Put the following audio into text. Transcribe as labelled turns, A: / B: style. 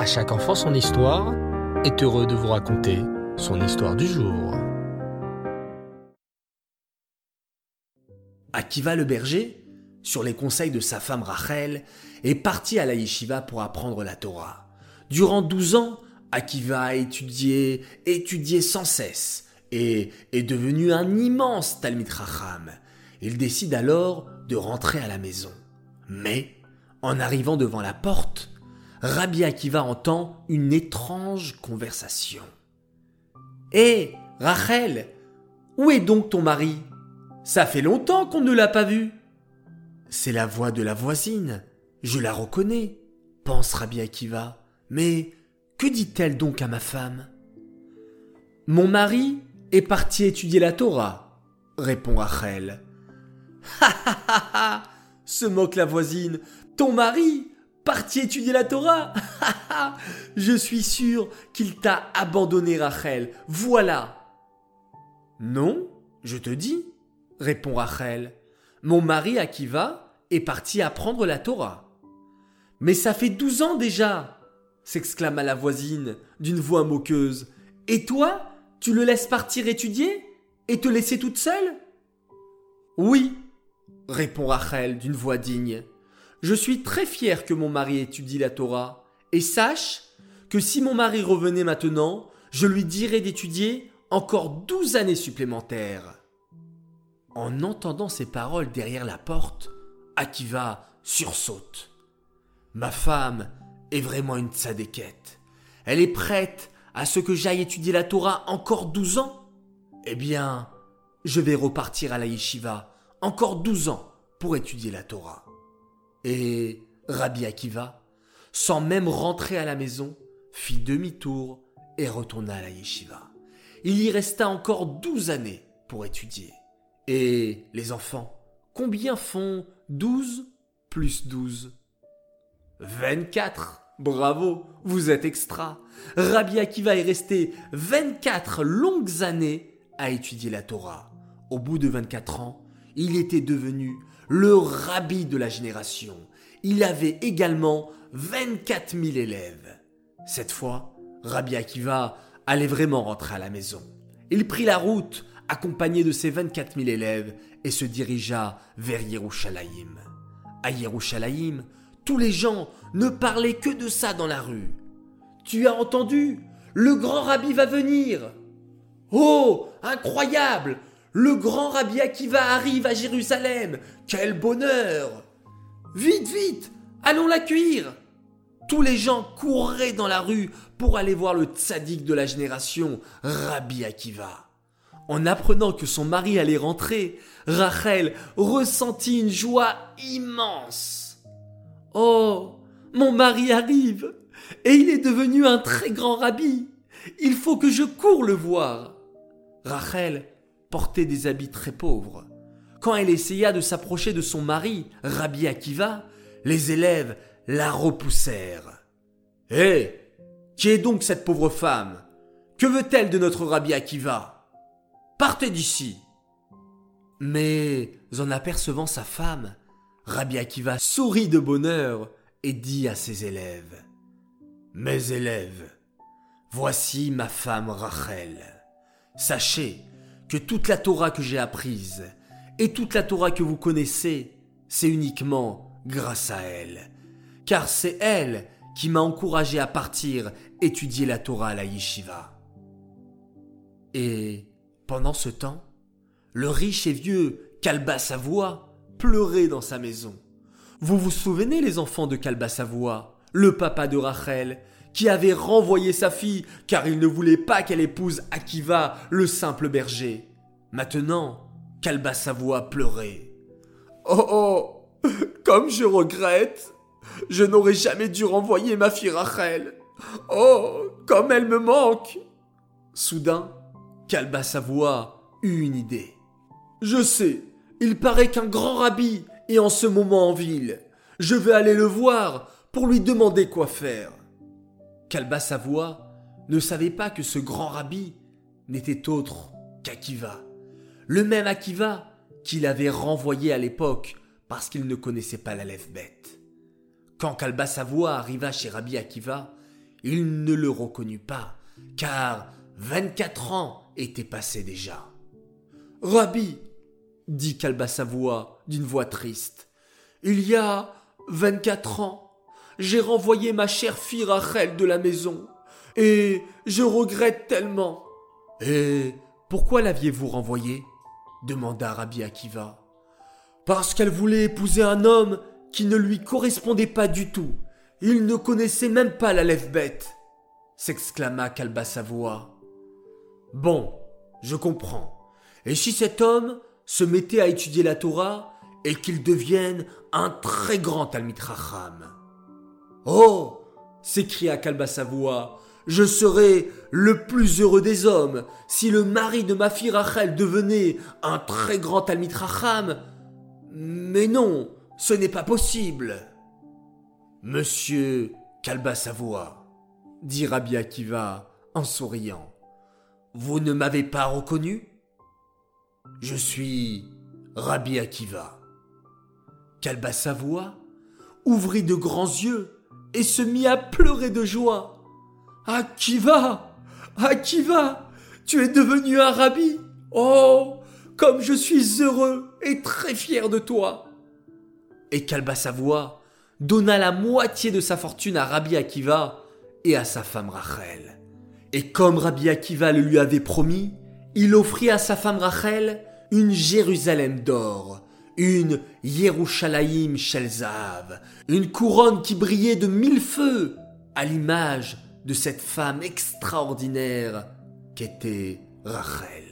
A: À chaque enfant son histoire est heureux de vous raconter son histoire du jour.
B: Akiva le berger, sur les conseils de sa femme Rachel, est parti à la yeshiva pour apprendre la Torah. Durant douze ans, Akiva a étudié, étudié sans cesse, et est devenu un immense Talmid Racham. Il décide alors de rentrer à la maison. Mais, en arrivant devant la porte, Rabbi Akiva entend une étrange conversation. Hé, Rachel, où est donc ton mari? Ça fait longtemps qu'on ne l'a pas vu. C'est la voix de la voisine. Je la reconnais, pense Rabbi Akiva. Mais que dit-elle donc à ma femme? Mon mari est parti étudier la Torah, répond Rachel. Ha ha ha ha se moque la voisine. Ton mari parti étudier la Torah Je suis sûr qu'il t'a abandonné, Rachel. Voilà. Non, je te dis, répond Rachel. Mon mari Akiva est parti apprendre la Torah. Mais ça fait douze ans déjà s'exclama la voisine d'une voix moqueuse. Et toi, tu le laisses partir étudier et te laisser toute seule? Oui, répond Rachel d'une voix digne. Je suis très fier que mon mari étudie la Torah, et sache que si mon mari revenait maintenant, je lui dirais d'étudier encore douze années supplémentaires. En entendant ces paroles derrière la porte, Akiva sursaute. Ma femme est vraiment une tzadékette. Elle est prête à ce que j'aille étudier la Torah encore douze ans? Eh bien, je vais repartir à la yeshiva encore douze ans pour étudier la Torah. Et Rabbi Akiva, sans même rentrer à la maison, fit demi-tour et retourna à la yeshiva. Il y resta encore douze années pour étudier. Et les enfants, combien font douze plus douze? Vingt-quatre Bravo, vous êtes extra. Rabbi Akiva est resté 24 longues années à étudier la Torah. Au bout de 24 ans, il était devenu le rabbi de la génération. Il avait également 24 000 élèves. Cette fois, Rabbi Akiva allait vraiment rentrer à la maison. Il prit la route, accompagné de ses 24 000 élèves, et se dirigea vers Yerushalayim. À Yerushalayim, tous les gens ne parlaient que de ça dans la rue. Tu as entendu? Le grand rabbi va venir Oh Incroyable Le grand rabbi Akiva arrive à Jérusalem Quel bonheur Vite, vite Allons l'accueillir Tous les gens couraient dans la rue pour aller voir le tzaddik de la génération, Rabbi Akiva. En apprenant que son mari allait rentrer, Rachel ressentit une joie immense. Oh, mon mari arrive, et il est devenu un très grand rabbi. Il faut que je cours le voir. Rachel portait des habits très pauvres. Quand elle essaya de s'approcher de son mari, Rabbi Akiva, les élèves la repoussèrent. Hé Qui est donc cette pauvre femme? Que veut-elle de notre Rabbi Akiva? Partez d'ici Mais, en apercevant sa femme, Rabbi Akiva sourit de bonheur et dit à ses élèves Mes élèves, voici ma femme Rachel. Sachez que toute la Torah que j'ai apprise et toute la Torah que vous connaissez, c'est uniquement grâce à elle. Car c'est elle qui m'a encouragé à partir étudier la Torah à la yeshiva. Et pendant ce temps, le riche et vieux Kalba Savoie pleurer dans sa maison. Vous vous souvenez, les enfants de Savoie, le papa de Rachel, qui avait renvoyé sa fille car il ne voulait pas qu'elle épouse Akiva, le simple berger? Maintenant, Savoie pleurait. Oh oh, comme je regrette. Je n'aurais jamais dû renvoyer ma fille Rachel. Oh, comme elle me manque. Soudain, Savoie eut une idée. Je sais, il paraît qu'un grand rabbi est en ce moment en ville. Je vais aller le voir pour lui demander quoi faire. Kalba Savoie ne savait pas que ce grand rabbi n'était autre qu'Akiva. Le même Akiva qu'il avait renvoyé à l'époque parce qu'il ne connaissait pas la lèvre bête. Quand Kalba Savoie arriva chez Rabbi Akiva, il ne le reconnut pas, car 24 ans étaient passés déjà. Rabbi, dit Kalbasavoua d'une voix triste, il y a 24 ans, j'ai renvoyé ma chère fille Rachel de la maison, et je regrette tellement. Et pourquoi l'aviez-vous renvoyée? Demanda Rabbi Akiva. Parce qu'elle voulait épouser un homme qui ne lui correspondait pas du tout. Il ne connaissait même pas la lèvre bête s'exclama Kalbasavoua. Bon, je comprends. Et si cet homme se mettait à étudier la Torah et qu'il devienne un très grand Talmid Oh s'écria Kalbasavoua, je serais le plus heureux des hommes si le mari de ma fille Rachel devenait un très grand Talmid Mais non, ce n'est pas possible. Monsieur Kalbasavoua, dit Rabbi Akiva en souriant, vous ne m'avez pas reconnu? Je suis Rabbi Akiva. Kalbasavoua ouvrit de grands yeux et se mit à pleurer de joie. Akiva Akiva Tu es devenu un rabbi Oh Comme je suis heureux et très fier de toi Et Kalbasavoua donna la moitié de sa fortune à Rabbi Akiva et à sa femme Rachel. Et comme Rabbi Akiva le lui avait promis, il offrit à sa femme Rachel une Jérusalem d'or, une Yerushalayim Shelzav, une couronne qui brillait de mille feux, à l'image de cette femme extraordinaire qu'était Rachel.